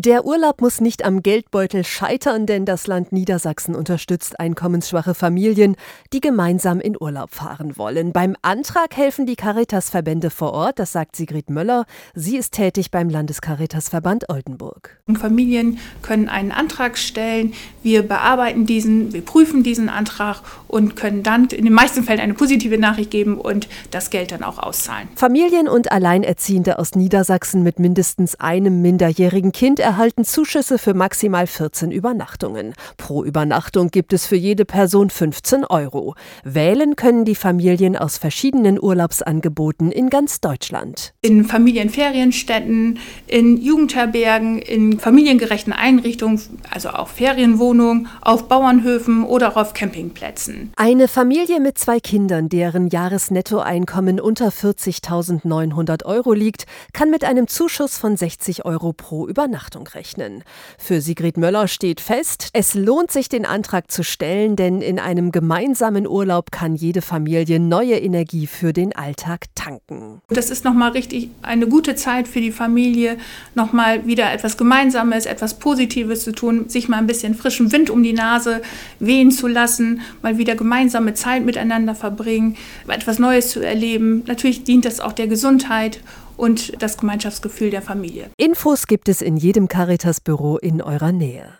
Der Urlaub muss nicht am Geldbeutel scheitern, denn das Land Niedersachsen unterstützt einkommensschwache Familien, die gemeinsam in Urlaub fahren wollen. Beim Antrag helfen die Caritas-Verbände vor Ort, das sagt Sigrid Möller. Sie ist tätig beim Landescaritasverband Oldenburg. Familien können einen Antrag stellen, wir bearbeiten diesen, wir prüfen diesen Antrag und können dann in den meisten Fällen eine positive Nachricht geben und das Geld dann auch auszahlen. Familien und Alleinerziehende aus Niedersachsen mit mindestens einem minderjährigen Kind erhalten Zuschüsse für maximal 14 Übernachtungen. Pro Übernachtung gibt es für jede Person 15 Euro. Wählen können die Familien aus verschiedenen Urlaubsangeboten in ganz Deutschland. In Familienferienstätten, in Jugendherbergen, in familiengerechten Einrichtungen, also auch Ferienwohnungen, auf Bauernhöfen oder auf Campingplätzen. Eine Familie mit zwei Kindern, deren Jahresnettoeinkommen unter 40.900 Euro liegt, kann mit einem Zuschuss von 60 Euro pro Übernachtung Leistung rechnen. Für Sigrid Möller steht fest, es lohnt sich, den Antrag zu stellen, denn in einem gemeinsamen Urlaub kann jede Familie neue Energie für den Alltag tanken. Das ist nochmal richtig eine gute Zeit für die Familie, nochmal wieder etwas Gemeinsames, etwas Positives zu tun, sich mal ein bisschen frischen Wind um die Nase wehen zu lassen, mal wieder gemeinsame Zeit miteinander verbringen, etwas Neues zu erleben. Natürlich dient das auch der Gesundheit und das Gemeinschaftsgefühl der Familie. Infos gibt es in jedem Caritas-Büro in eurer Nähe.